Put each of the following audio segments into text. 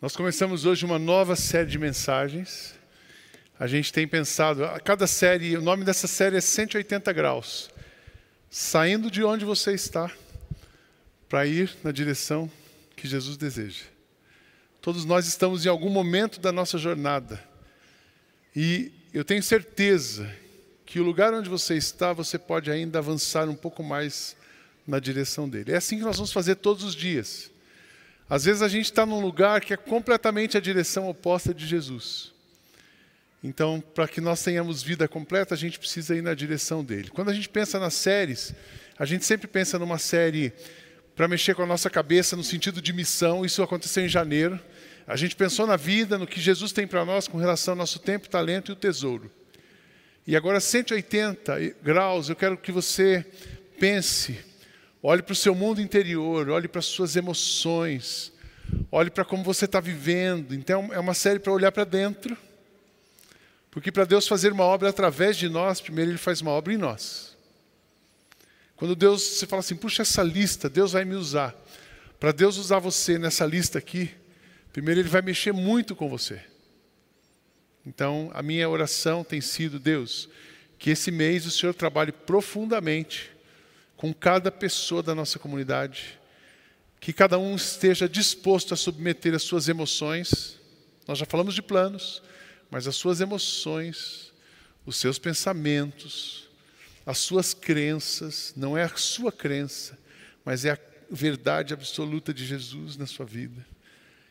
Nós começamos hoje uma nova série de mensagens. A gente tem pensado, a cada série, o nome dessa série é 180 graus. Saindo de onde você está para ir na direção que Jesus deseja. Todos nós estamos em algum momento da nossa jornada. E eu tenho certeza que o lugar onde você está, você pode ainda avançar um pouco mais na direção dele. É assim que nós vamos fazer todos os dias. Às vezes a gente está num lugar que é completamente a direção oposta de Jesus. Então, para que nós tenhamos vida completa, a gente precisa ir na direção dele. Quando a gente pensa nas séries, a gente sempre pensa numa série para mexer com a nossa cabeça no sentido de missão. Isso aconteceu em janeiro. A gente pensou na vida, no que Jesus tem para nós com relação ao nosso tempo, talento e o tesouro. E agora, 180 graus, eu quero que você pense, olhe para o seu mundo interior, olhe para as suas emoções, olhe para como você está vivendo. Então, é uma série para olhar para dentro, porque para Deus fazer uma obra através de nós, primeiro Ele faz uma obra em nós. Quando Deus, você fala assim, puxa essa lista, Deus vai me usar. Para Deus usar você nessa lista aqui, primeiro Ele vai mexer muito com você. Então, a minha oração tem sido, Deus, que esse mês o Senhor trabalhe profundamente com cada pessoa da nossa comunidade, que cada um esteja disposto a submeter as suas emoções. Nós já falamos de planos, mas as suas emoções, os seus pensamentos, as suas crenças, não é a sua crença, mas é a verdade absoluta de Jesus na sua vida.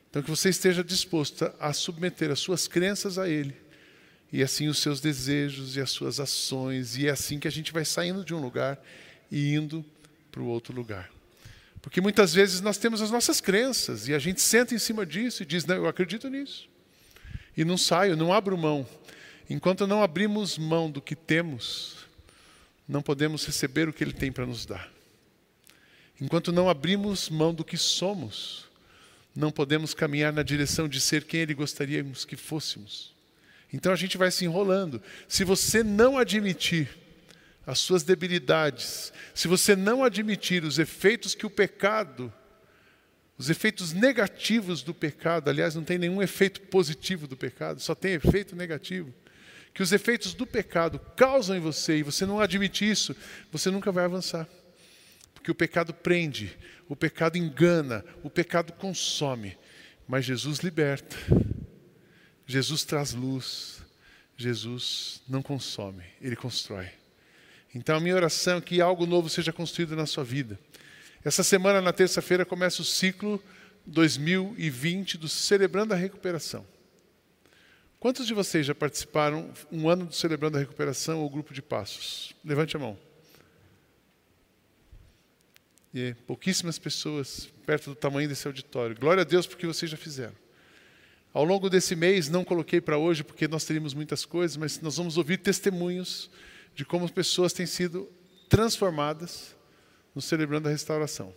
Então, que você esteja disposto a submeter as suas crenças a Ele, e assim os seus desejos e as suas ações, e é assim que a gente vai saindo de um lugar e indo para o outro lugar. Porque muitas vezes nós temos as nossas crenças e a gente senta em cima disso e diz: Não, eu acredito nisso. E não saio, não abro mão. Enquanto não abrimos mão do que temos, não podemos receber o que Ele tem para nos dar. Enquanto não abrimos mão do que somos, não podemos caminhar na direção de ser quem Ele gostaríamos que fôssemos. Então a gente vai se enrolando. Se você não admitir as suas debilidades, se você não admitir os efeitos que o pecado, os efeitos negativos do pecado, aliás, não tem nenhum efeito positivo do pecado, só tem efeito negativo que os efeitos do pecado causam em você e você não admite isso, você nunca vai avançar. Porque o pecado prende, o pecado engana, o pecado consome. Mas Jesus liberta, Jesus traz luz, Jesus não consome, ele constrói. Então a minha oração é que algo novo seja construído na sua vida. Essa semana, na terça-feira, começa o ciclo 2020 do Celebrando a Recuperação. Quantos de vocês já participaram um ano do Celebrando a Recuperação ou grupo de passos? Levante a mão. E pouquíssimas pessoas perto do tamanho desse auditório. Glória a Deus porque vocês já fizeram. Ao longo desse mês, não coloquei para hoje porque nós teríamos muitas coisas, mas nós vamos ouvir testemunhos de como as pessoas têm sido transformadas no Celebrando a Restauração.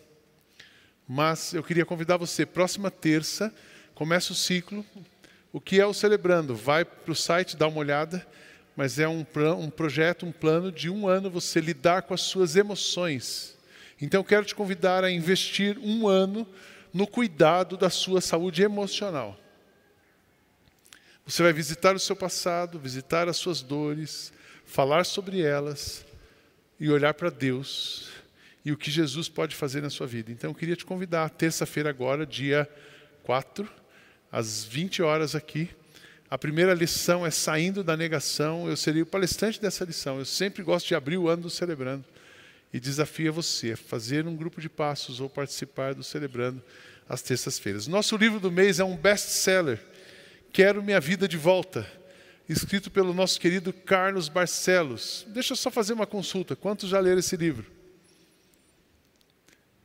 Mas eu queria convidar você, próxima terça, começa o ciclo, o que é o Celebrando? Vai para o site, dá uma olhada, mas é um, um projeto, um plano de um ano você lidar com as suas emoções. Então eu quero te convidar a investir um ano no cuidado da sua saúde emocional. Você vai visitar o seu passado, visitar as suas dores, falar sobre elas e olhar para Deus e o que Jesus pode fazer na sua vida. Então eu queria te convidar, terça-feira agora, dia 4, às 20 horas aqui. A primeira lição é saindo da negação. Eu seria o palestrante dessa lição. Eu sempre gosto de abrir o ano do Celebrando e desafio você a fazer um grupo de passos ou participar do Celebrando às terças-feiras. Nosso livro do mês é um best-seller, Quero Minha Vida de Volta, escrito pelo nosso querido Carlos Barcelos. Deixa eu só fazer uma consulta. Quantos já leram esse livro?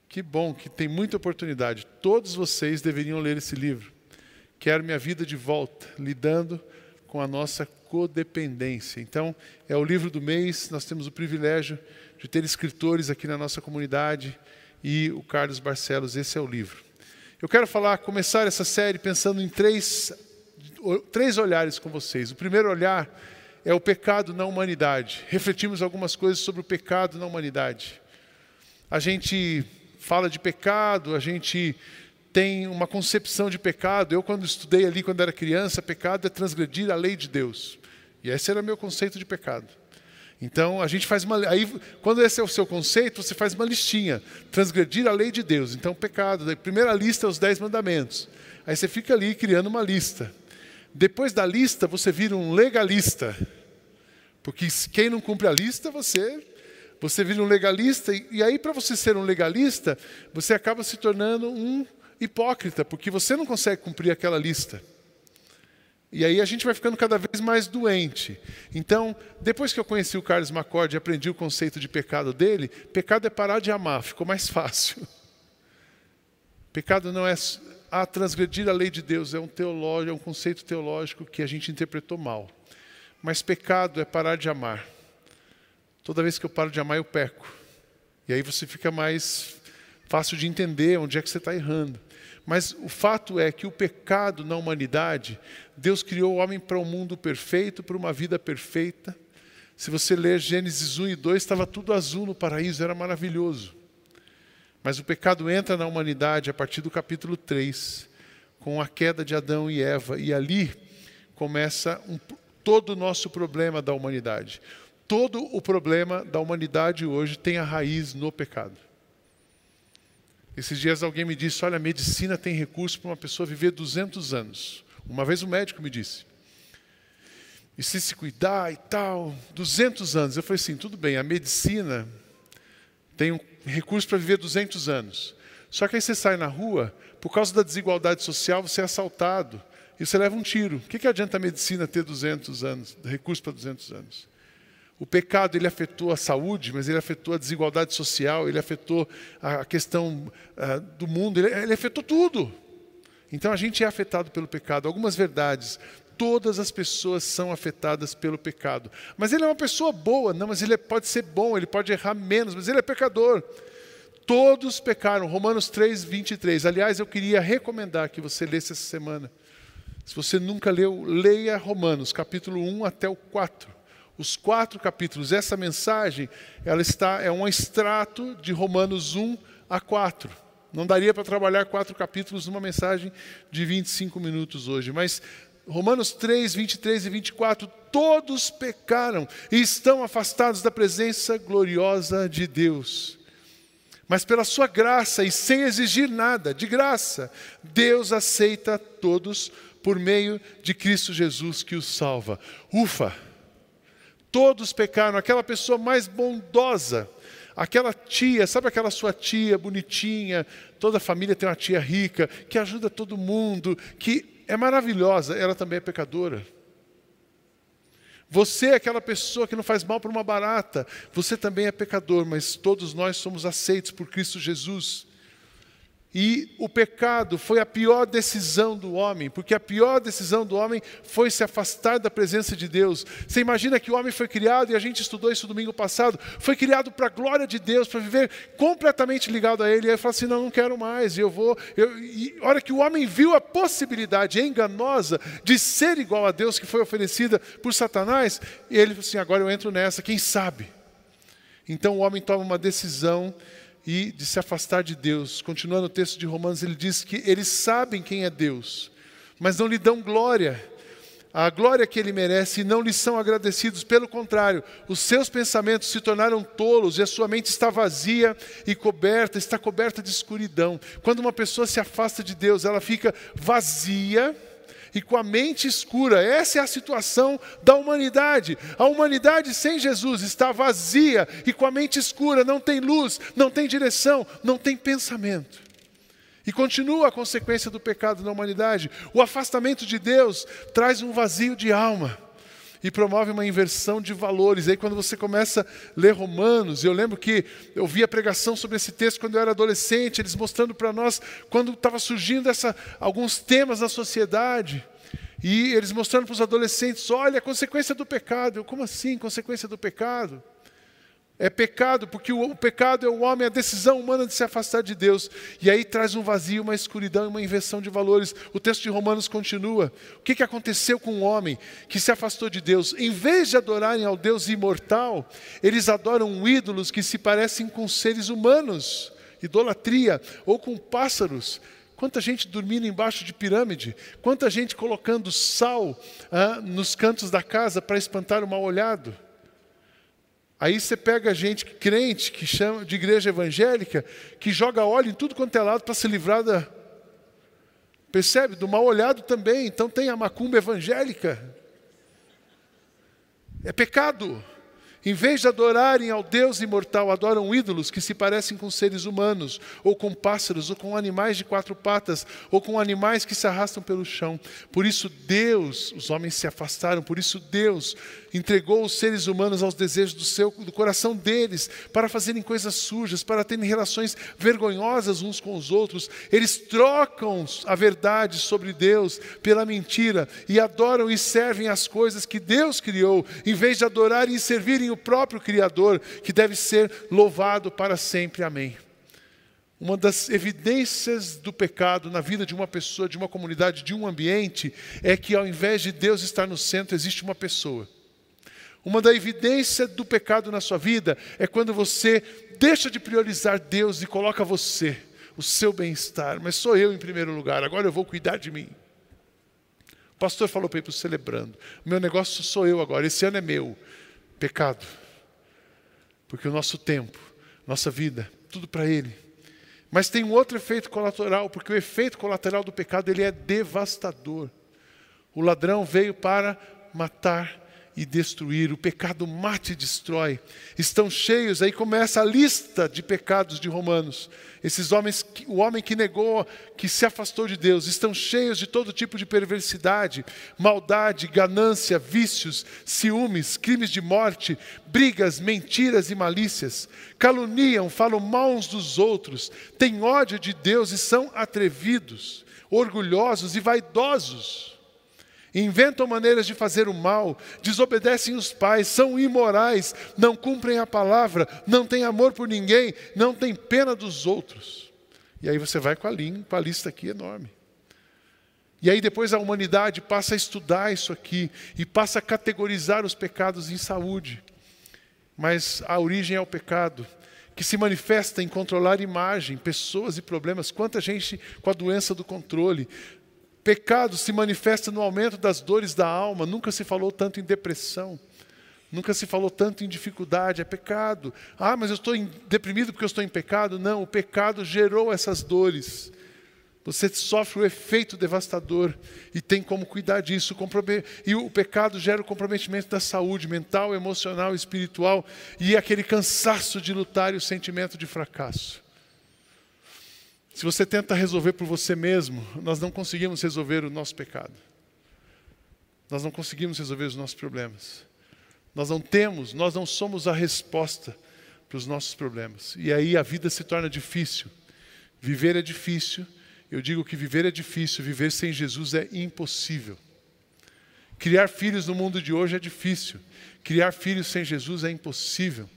Que bom, que tem muita oportunidade. Todos vocês deveriam ler esse livro quero minha vida de volta, lidando com a nossa codependência. Então, é o livro do mês, nós temos o privilégio de ter escritores aqui na nossa comunidade e o Carlos Barcelos, esse é o livro. Eu quero falar, começar essa série pensando em três, três olhares com vocês. O primeiro olhar é o pecado na humanidade. Refletimos algumas coisas sobre o pecado na humanidade. A gente fala de pecado, a gente tem uma concepção de pecado. Eu, quando estudei ali, quando era criança, pecado é transgredir a lei de Deus. E esse era meu conceito de pecado. Então, a gente faz uma. Aí, quando esse é o seu conceito, você faz uma listinha. Transgredir a lei de Deus. Então, pecado. A primeira lista é os dez mandamentos. Aí você fica ali criando uma lista. Depois da lista, você vira um legalista. Porque quem não cumpre a lista, você você vira um legalista, e aí, para você ser um legalista, você acaba se tornando um hipócrita, porque você não consegue cumprir aquela lista. E aí a gente vai ficando cada vez mais doente. Então, depois que eu conheci o Carlos Macorde e aprendi o conceito de pecado dele, pecado é parar de amar, ficou mais fácil. Pecado não é a transgredir a lei de Deus, é um teológico, é um conceito teológico que a gente interpretou mal. Mas pecado é parar de amar. Toda vez que eu paro de amar, eu peco. E aí você fica mais fácil de entender onde é que você está errando. Mas o fato é que o pecado na humanidade, Deus criou o homem para um mundo perfeito, para uma vida perfeita. Se você ler Gênesis 1 e 2, estava tudo azul no paraíso, era maravilhoso. Mas o pecado entra na humanidade a partir do capítulo 3, com a queda de Adão e Eva, e ali começa um, todo o nosso problema da humanidade. Todo o problema da humanidade hoje tem a raiz no pecado. Esses dias alguém me disse: Olha, a medicina tem recurso para uma pessoa viver 200 anos. Uma vez um médico me disse. E se se cuidar e tal, 200 anos. Eu falei assim: tudo bem, a medicina tem um recurso para viver 200 anos. Só que aí você sai na rua, por causa da desigualdade social, você é assaltado e você leva um tiro. O que, que adianta a medicina ter 200 anos, recurso para 200 anos? O pecado ele afetou a saúde, mas ele afetou a desigualdade social, ele afetou a questão uh, do mundo, ele, ele afetou tudo. Então a gente é afetado pelo pecado. Algumas verdades, todas as pessoas são afetadas pelo pecado. Mas ele é uma pessoa boa, não, mas ele é, pode ser bom, ele pode errar menos, mas ele é pecador. Todos pecaram. Romanos 3, 23. Aliás, eu queria recomendar que você lesse essa semana. Se você nunca leu, leia Romanos, capítulo 1 até o 4 os quatro capítulos. Essa mensagem, ela está é um extrato de Romanos 1 a 4. Não daria para trabalhar quatro capítulos numa mensagem de 25 minutos hoje, mas Romanos 3, 23 e 24, todos pecaram e estão afastados da presença gloriosa de Deus. Mas pela sua graça e sem exigir nada, de graça, Deus aceita todos por meio de Cristo Jesus que os salva. Ufa! Todos pecaram, aquela pessoa mais bondosa, aquela tia, sabe aquela sua tia bonitinha, toda a família tem uma tia rica, que ajuda todo mundo, que é maravilhosa, ela também é pecadora. Você é aquela pessoa que não faz mal para uma barata, você também é pecador, mas todos nós somos aceitos por Cristo Jesus. E o pecado foi a pior decisão do homem, porque a pior decisão do homem foi se afastar da presença de Deus. Você imagina que o homem foi criado, e a gente estudou isso domingo passado, foi criado para a glória de Deus, para viver completamente ligado a Ele. E ele falou assim: não, não quero mais, eu vou. Eu, e a hora que o homem viu a possibilidade enganosa de ser igual a Deus, que foi oferecida por Satanás, ele falou assim: agora eu entro nessa, quem sabe? Então o homem toma uma decisão e de se afastar de Deus. Continuando o texto de Romanos, ele diz que eles sabem quem é Deus, mas não lhe dão glória, a glória que ele merece, e não lhe são agradecidos. Pelo contrário, os seus pensamentos se tornaram tolos e a sua mente está vazia e coberta, está coberta de escuridão. Quando uma pessoa se afasta de Deus, ela fica vazia e com a mente escura. Essa é a situação da humanidade. A humanidade sem Jesus está vazia e com a mente escura, não tem luz, não tem direção, não tem pensamento. E continua a consequência do pecado na humanidade. O afastamento de Deus traz um vazio de alma. E promove uma inversão de valores. Aí quando você começa a ler Romanos, eu lembro que eu vi a pregação sobre esse texto quando eu era adolescente, eles mostrando para nós quando estava surgindo essa, alguns temas na sociedade. E eles mostrando para os adolescentes, olha, a consequência do pecado. Eu, como assim, consequência do pecado? É pecado, porque o, pecado é o homem, a decisão humana de se afastar de Deus. E aí traz um vazio, uma escuridão e uma inversão de valores. O texto de Romanos continua. O que, que aconteceu com o homem que se afastou de Deus? Em vez de adorarem ao Deus imortal, eles adoram ídolos que se parecem com seres humanos, idolatria, ou com pássaros. Quanta gente dormindo embaixo de pirâmide, quanta gente colocando sal ah, nos cantos da casa para espantar o mal olhado. Aí você pega gente crente, que chama de igreja evangélica, que joga óleo em tudo quanto é lado para se livrar da. Percebe? Do mal olhado também. Então tem a macumba evangélica. É pecado. Em vez de adorarem ao Deus imortal, adoram ídolos que se parecem com seres humanos, ou com pássaros, ou com animais de quatro patas, ou com animais que se arrastam pelo chão. Por isso Deus, os homens se afastaram, por isso Deus entregou os seres humanos aos desejos do seu do coração deles, para fazerem coisas sujas, para terem relações vergonhosas uns com os outros. Eles trocam a verdade sobre Deus pela mentira e adoram e servem as coisas que Deus criou, em vez de adorarem e servirem o próprio Criador, que deve ser louvado para sempre. Amém. Uma das evidências do pecado na vida de uma pessoa, de uma comunidade, de um ambiente, é que ao invés de Deus estar no centro, existe uma pessoa. Uma da evidência do pecado na sua vida é quando você deixa de priorizar Deus e coloca você, o seu bem-estar. Mas sou eu em primeiro lugar, agora eu vou cuidar de mim. O pastor falou para o celebrando. O meu negócio sou eu agora, esse ano é meu. Pecado. Porque o nosso tempo, nossa vida, tudo para Ele. Mas tem um outro efeito colateral, porque o efeito colateral do pecado ele é devastador. O ladrão veio para matar e destruir. O pecado mate e destrói. Estão cheios, aí começa a lista de pecados de Romanos. Esses homens, o homem que negou, que se afastou de Deus, estão cheios de todo tipo de perversidade, maldade, ganância, vícios, ciúmes, crimes de morte, brigas, mentiras e malícias. Caluniam, falam mal uns dos outros, têm ódio de Deus e são atrevidos, orgulhosos e vaidosos inventam maneiras de fazer o mal, desobedecem os pais, são imorais, não cumprem a palavra, não têm amor por ninguém, não têm pena dos outros. E aí você vai com a, com a lista aqui enorme. E aí depois a humanidade passa a estudar isso aqui e passa a categorizar os pecados em saúde. Mas a origem é o pecado, que se manifesta em controlar imagem, pessoas e problemas. Quanta gente com a doença do controle, Pecado se manifesta no aumento das dores da alma. Nunca se falou tanto em depressão. Nunca se falou tanto em dificuldade. É pecado. Ah, mas eu estou deprimido porque eu estou em pecado. Não, o pecado gerou essas dores. Você sofre o efeito devastador e tem como cuidar disso. E o pecado gera o comprometimento da saúde mental, emocional, espiritual e aquele cansaço de lutar e o sentimento de fracasso. Se você tenta resolver por você mesmo, nós não conseguimos resolver o nosso pecado. Nós não conseguimos resolver os nossos problemas. Nós não temos, nós não somos a resposta para os nossos problemas. E aí a vida se torna difícil. Viver é difícil. Eu digo que viver é difícil, viver sem Jesus é impossível. Criar filhos no mundo de hoje é difícil. Criar filhos sem Jesus é impossível.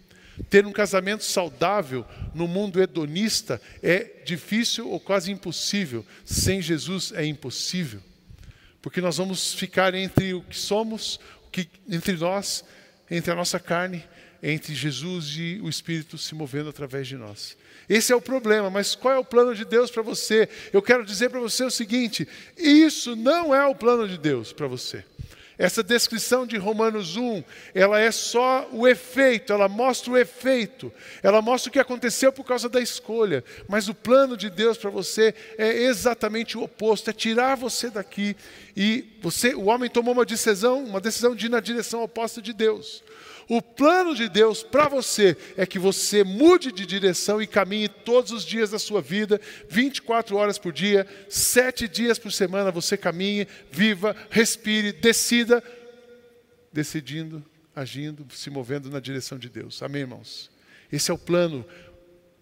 Ter um casamento saudável no mundo hedonista é difícil ou quase impossível. Sem Jesus é impossível. Porque nós vamos ficar entre o que somos, o que, entre nós, entre a nossa carne, entre Jesus e o Espírito se movendo através de nós. Esse é o problema, mas qual é o plano de Deus para você? Eu quero dizer para você o seguinte: isso não é o plano de Deus para você. Essa descrição de Romanos 1, ela é só o efeito, ela mostra o efeito, ela mostra o que aconteceu por causa da escolha. Mas o plano de Deus para você é exatamente o oposto, é tirar você daqui e você, o homem tomou uma decisão, uma decisão de ir na direção oposta de Deus. O plano de Deus para você é que você mude de direção e caminhe todos os dias da sua vida, 24 horas por dia, sete dias por semana você caminhe, viva, respire, decida decidindo, agindo, se movendo na direção de Deus. Amém, irmãos? Esse é o plano.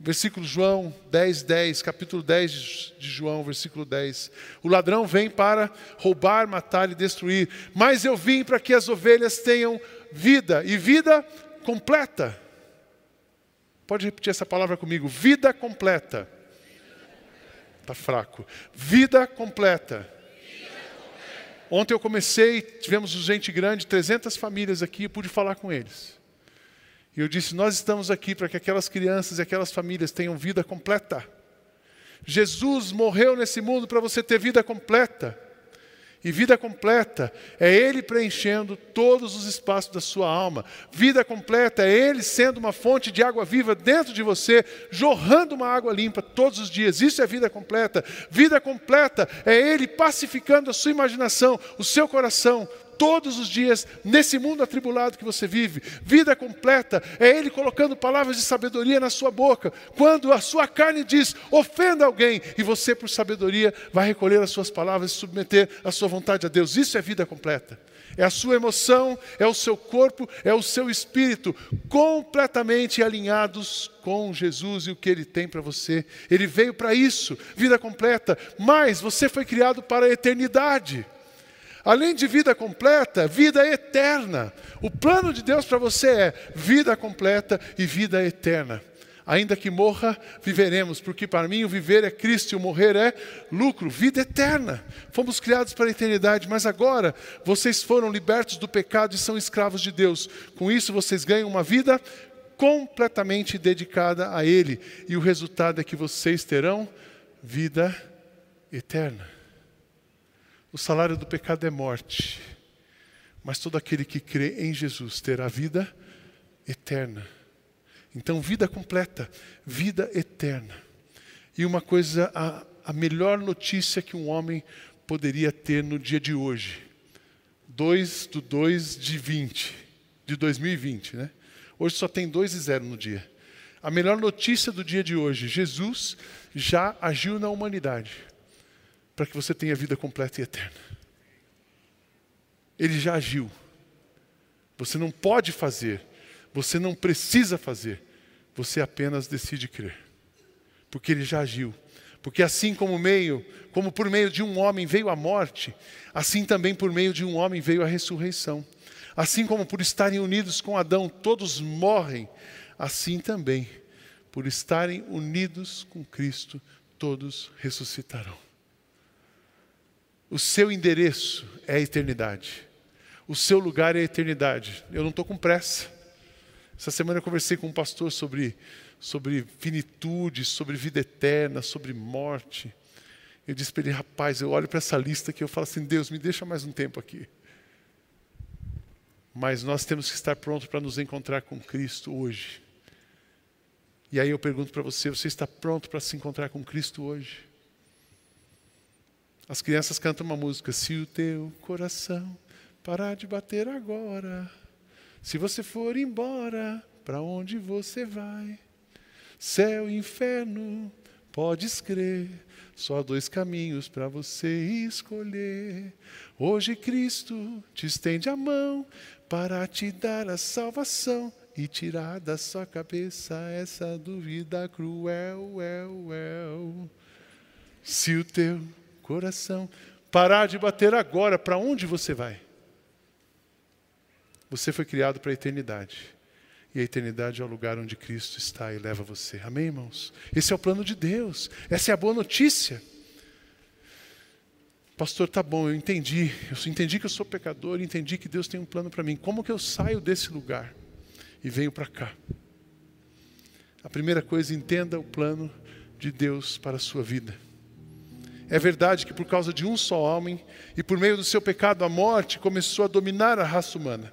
Versículo João 10, 10, capítulo 10 de João, versículo 10. O ladrão vem para roubar, matar e destruir, mas eu vim para que as ovelhas tenham vida, e vida completa. Pode repetir essa palavra comigo: vida completa. Está fraco. Vida completa. Ontem eu comecei, tivemos gente grande, 300 famílias aqui, eu pude falar com eles. E eu disse: Nós estamos aqui para que aquelas crianças e aquelas famílias tenham vida completa. Jesus morreu nesse mundo para você ter vida completa. E vida completa é Ele preenchendo todos os espaços da sua alma. Vida completa é Ele sendo uma fonte de água viva dentro de você, jorrando uma água limpa todos os dias. Isso é vida completa. Vida completa é Ele pacificando a sua imaginação, o seu coração, todos os dias nesse mundo atribulado que você vive. Vida completa é Ele colocando palavras de sabedoria na sua boca. Quando a sua carne diz, ofenda alguém, e você, por sabedoria, vai recolher as suas palavras e submeter a sua vontade a Deus. Isso é vida completa. É a sua emoção, é o seu corpo, é o seu espírito, completamente alinhados com Jesus e o que Ele tem para você. Ele veio para isso, vida completa, mas você foi criado para a eternidade. Além de vida completa, vida eterna. O plano de Deus para você é vida completa e vida eterna. Ainda que morra, viveremos, porque para mim o viver é Cristo e o morrer é lucro, vida eterna. Fomos criados para a eternidade, mas agora vocês foram libertos do pecado e são escravos de Deus. Com isso vocês ganham uma vida completamente dedicada a Ele, e o resultado é que vocês terão vida eterna. O salário do pecado é morte, mas todo aquele que crê em Jesus terá vida eterna. Então, vida completa, vida eterna. E uma coisa, a, a melhor notícia que um homem poderia ter no dia de hoje, 2 do 2 de 20, de 2020, né? Hoje só tem 2 e 0 no dia. A melhor notícia do dia de hoje, Jesus já agiu na humanidade para que você tenha vida completa e eterna. Ele já agiu. Você não pode fazer, você não precisa fazer, você apenas decide crer. Porque ele já agiu. Porque assim como meio, como por meio de um homem veio a morte, assim também por meio de um homem veio a ressurreição. Assim como por estarem unidos com Adão todos morrem, assim também por estarem unidos com Cristo todos ressuscitarão. O seu endereço é a eternidade. O seu lugar é a eternidade. Eu não estou com pressa. Essa semana eu conversei com um pastor sobre, sobre finitude, sobre vida eterna, sobre morte. Eu disse para ele, rapaz, eu olho para essa lista aqui e eu falo assim, Deus, me deixa mais um tempo aqui. Mas nós temos que estar prontos para nos encontrar com Cristo hoje. E aí eu pergunto para você, você está pronto para se encontrar com Cristo hoje? As crianças cantam uma música. Se o teu coração parar de bater agora, se você for embora, para onde você vai? Céu e inferno, podes crer. Só dois caminhos para você escolher. Hoje Cristo te estende a mão para te dar a salvação e tirar da sua cabeça essa dúvida cruel. Se o teu coração. Parar de bater agora, para onde você vai? Você foi criado para a eternidade. E a eternidade é o lugar onde Cristo está e leva você. Amém, irmãos? Esse é o plano de Deus. Essa é a boa notícia. Pastor, tá bom, eu entendi. Eu entendi que eu sou pecador, entendi que Deus tem um plano para mim. Como que eu saio desse lugar e venho para cá? A primeira coisa, entenda o plano de Deus para a sua vida. É verdade que por causa de um só homem e por meio do seu pecado a morte começou a dominar a raça humana.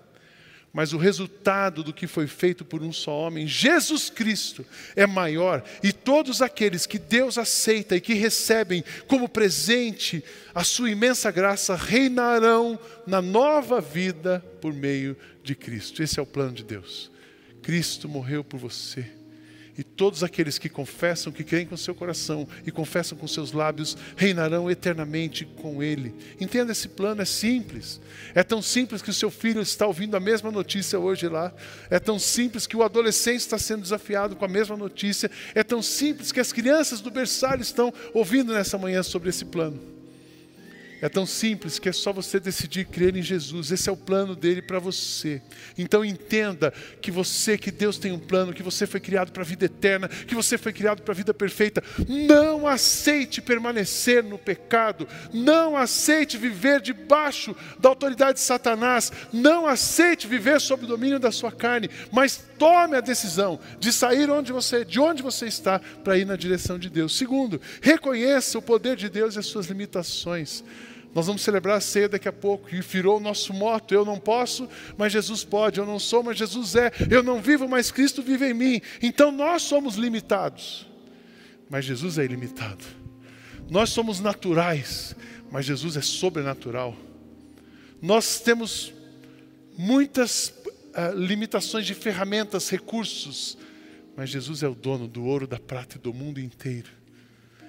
Mas o resultado do que foi feito por um só homem, Jesus Cristo, é maior, e todos aqueles que Deus aceita e que recebem como presente a sua imensa graça reinarão na nova vida por meio de Cristo. Esse é o plano de Deus. Cristo morreu por você E todos aqueles que confessam, que creem com seu coração e confessam com seus lábios, reinarão eternamente com Ele. Entenda, esse plano é simples. É tão simples que o seu filho está ouvindo a mesma notícia hoje lá. É tão simples que o adolescente está sendo desafiado com a mesma notícia. É tão simples que as crianças do berçário estão ouvindo nessa manhã sobre esse plano. É tão simples que é só você decidir crer em Jesus. Esse é o plano dele para você. Então entenda que você, que Deus tem um plano, que você foi criado para a vida eterna, que você foi criado para a vida perfeita. Não aceite permanecer no pecado. Não aceite viver debaixo da autoridade de Satanás. Não aceite viver sob o domínio da sua carne, mas tome a decisão de sair onde você, de onde você está para ir na direção de Deus. Segundo, reconheça o poder de Deus e as suas limitações. Nós vamos celebrar a ceia daqui a pouco e virou o nosso moto. Eu não posso, mas Jesus pode. Eu não sou, mas Jesus é. Eu não vivo, mas Cristo vive em mim. Então nós somos limitados, mas Jesus é ilimitado. Nós somos naturais, mas Jesus é sobrenatural. Nós temos muitas uh, limitações de ferramentas, recursos, mas Jesus é o dono do ouro, da prata e do mundo inteiro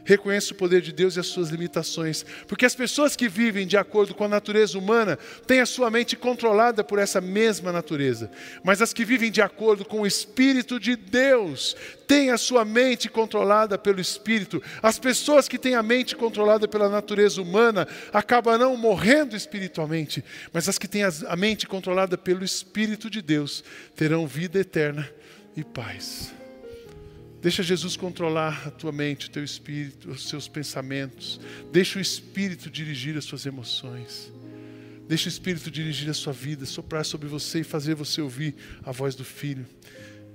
reconheça o poder de Deus e as suas limitações. Porque as pessoas que vivem de acordo com a natureza humana têm a sua mente controlada por essa mesma natureza. Mas as que vivem de acordo com o Espírito de Deus têm a sua mente controlada pelo Espírito. As pessoas que têm a mente controlada pela natureza humana acabarão morrendo espiritualmente. Mas as que têm a mente controlada pelo Espírito de Deus terão vida eterna e paz. Deixa Jesus controlar a tua mente, o teu espírito, os seus pensamentos. Deixa o Espírito dirigir as suas emoções. Deixa o Espírito dirigir a sua vida, soprar sobre você e fazer você ouvir a voz do Filho.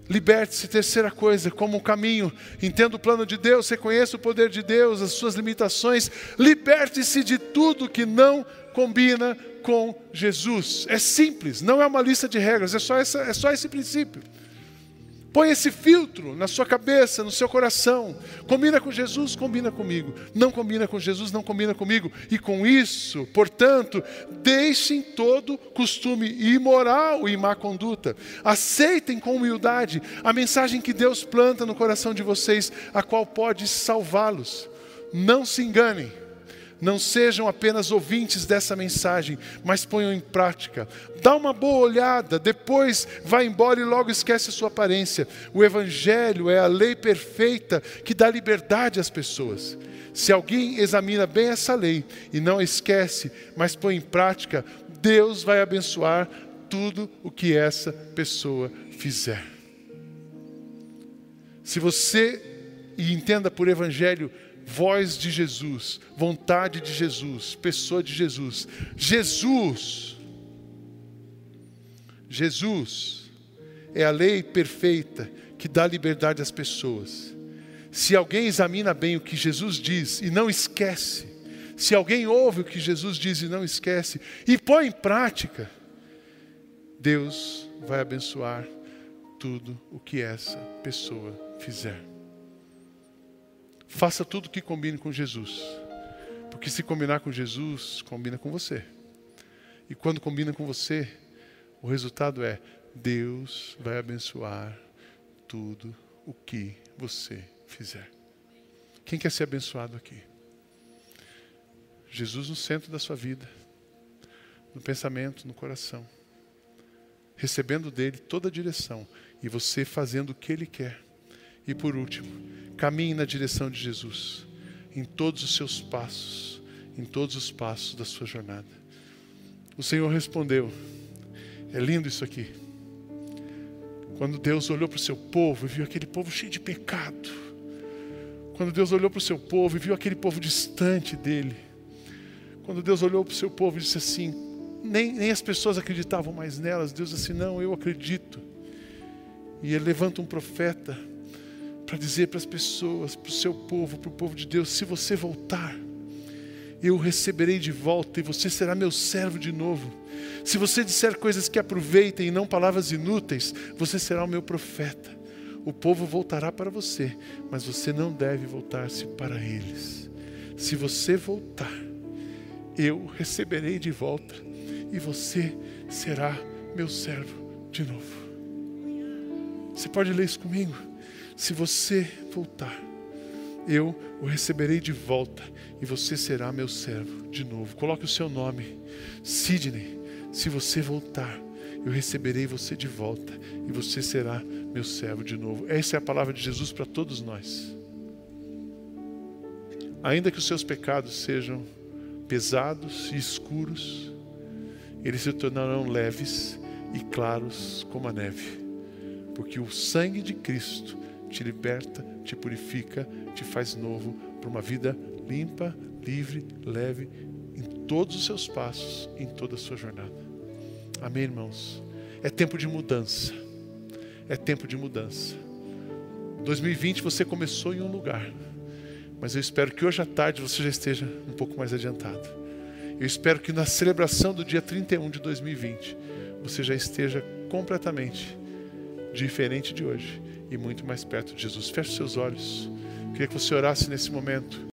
Liberte-se, terceira coisa, como um caminho. Entenda o plano de Deus, reconheça o poder de Deus, as suas limitações. Liberte-se de tudo que não combina com Jesus. É simples, não é uma lista de regras, é só, essa, é só esse princípio. Põe esse filtro na sua cabeça, no seu coração. Combina com Jesus, combina comigo. Não combina com Jesus, não combina comigo. E com isso, portanto, deixem todo costume imoral e má conduta. Aceitem com humildade a mensagem que Deus planta no coração de vocês, a qual pode salvá-los. Não se enganem. Não sejam apenas ouvintes dessa mensagem, mas ponham em prática. Dá uma boa olhada, depois vá embora e logo esquece a sua aparência. O Evangelho é a lei perfeita que dá liberdade às pessoas. Se alguém examina bem essa lei e não esquece, mas põe em prática, Deus vai abençoar tudo o que essa pessoa fizer. Se você, e entenda por Evangelho, voz de Jesus, vontade de Jesus, pessoa de Jesus. Jesus, Jesus é a lei perfeita que dá liberdade às pessoas. Se alguém examina bem o que Jesus diz e não esquece, se alguém ouve o que Jesus diz e não esquece e põe em prática, Deus vai abençoar tudo o que essa pessoa fizer. Faça tudo que combine com Jesus. Porque se combinar com Jesus, combina com você. E quando combina com você, o resultado é Deus vai abençoar tudo o que você fizer. Quem quer ser abençoado aqui? Jesus no centro da sua vida, no pensamento, no coração, recebendo dele toda a direção e você fazendo o que ele quer. E por último, caminhe na direção de Jesus, em todos os seus passos, em todos os passos da sua jornada. O Senhor respondeu: É lindo isso aqui. Quando Deus olhou para o seu povo e viu aquele povo cheio de pecado, quando Deus olhou para o seu povo e viu aquele povo distante dele, quando Deus olhou para o seu povo e disse assim: nem, nem as pessoas acreditavam mais nelas, Deus disse: Não, eu acredito. E ele levanta um profeta para dizer para as pessoas, para o seu povo, para o povo de Deus: se você voltar, eu o receberei de volta e você será meu servo de novo. Se você disser coisas que aproveitem e não palavras inúteis, você será o meu profeta. O povo voltará para você, mas você não deve voltar-se para eles. Se você voltar, eu receberei de volta e você será meu servo de novo. Você pode ler isso comigo? Se você voltar, eu o receberei de volta e você será meu servo de novo. Coloque o seu nome, Sidney. Se você voltar, eu receberei você de volta e você será meu servo de novo. Essa é a palavra de Jesus para todos nós. Ainda que os seus pecados sejam pesados e escuros, eles se tornarão leves e claros como a neve, porque o sangue de Cristo te liberta, te purifica, te faz novo para uma vida limpa, livre, leve em todos os seus passos, em toda a sua jornada. Amém, irmãos? É tempo de mudança. É tempo de mudança. 2020 você começou em um lugar, mas eu espero que hoje à tarde você já esteja um pouco mais adiantado. Eu espero que na celebração do dia 31 de 2020 você já esteja completamente diferente de hoje e muito mais perto de Jesus. Feche seus olhos. Queria que você orasse nesse momento.